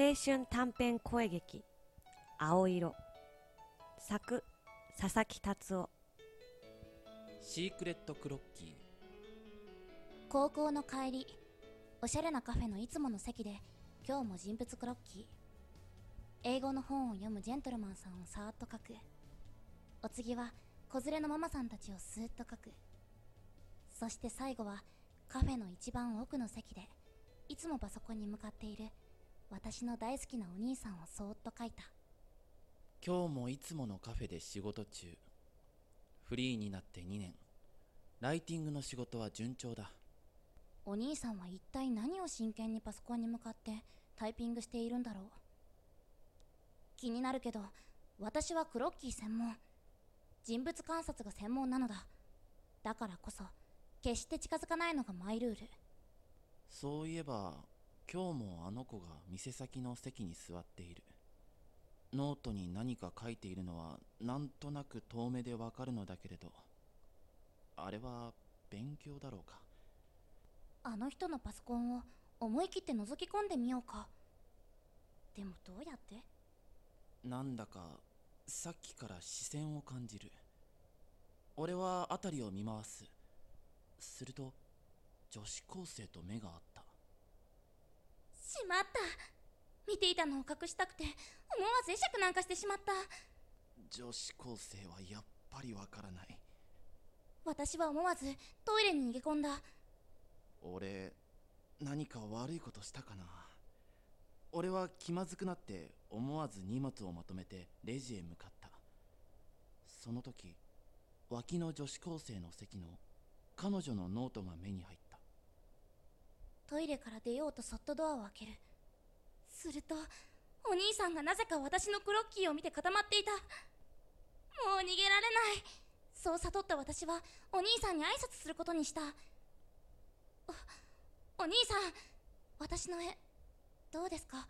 青春短編声劇「青色」作佐々木達夫。シークレットクロッキー。高校の帰りおしゃれなカフェのいつもの席で今日も人物クロッキー。英語の本を読むジェントルマンさんをさーっと描く。お次は子連れのママさんたちをスーッと描く。そして最後はカフェの一番奥の席でいつもパソコンに向かっている私の大好きなお兄さんをそーっと描いた。今日もいつものカフェで仕事中。フリーになって2年。ライティングの仕事は順調だ。お兄さんは一体何を真剣にパソコンに向かってタイピングしているんだろう。気になるけど私はクロッキー専門。人物観察が専門なのだ。だからこそ決して近づかないのがマイルール。そういえば今日もあの子が店先の席に座っている。ノートに何か書いているのはなんとなく遠目でわかるのだけれど。あれは勉強だろうか。あの人のパソコンを思い切って覗き込んでみようか。でもどうやって？なんだかさっきから視線を感じる。俺は辺りを見回す。すると女子高生と目が合ったしまった。見ていたのを隠したくて思わず会釈なんかしてしまった。女子高生はやっぱりわからない。私は思わずトイレに逃げ込んだ。俺何か悪いことしたかな。俺は気まずくなって思わず荷物をまとめてレジへ向かった。その時脇の女子高生の席の彼女のノートが目に入ったトイレから出ようとそっとドアを開ける。するとお兄さんがなぜか私のクロッキーを見て固まっていた。もう逃げられない。そう悟った私はお兄さんに挨拶することにした。おお兄さん私の絵どうですか？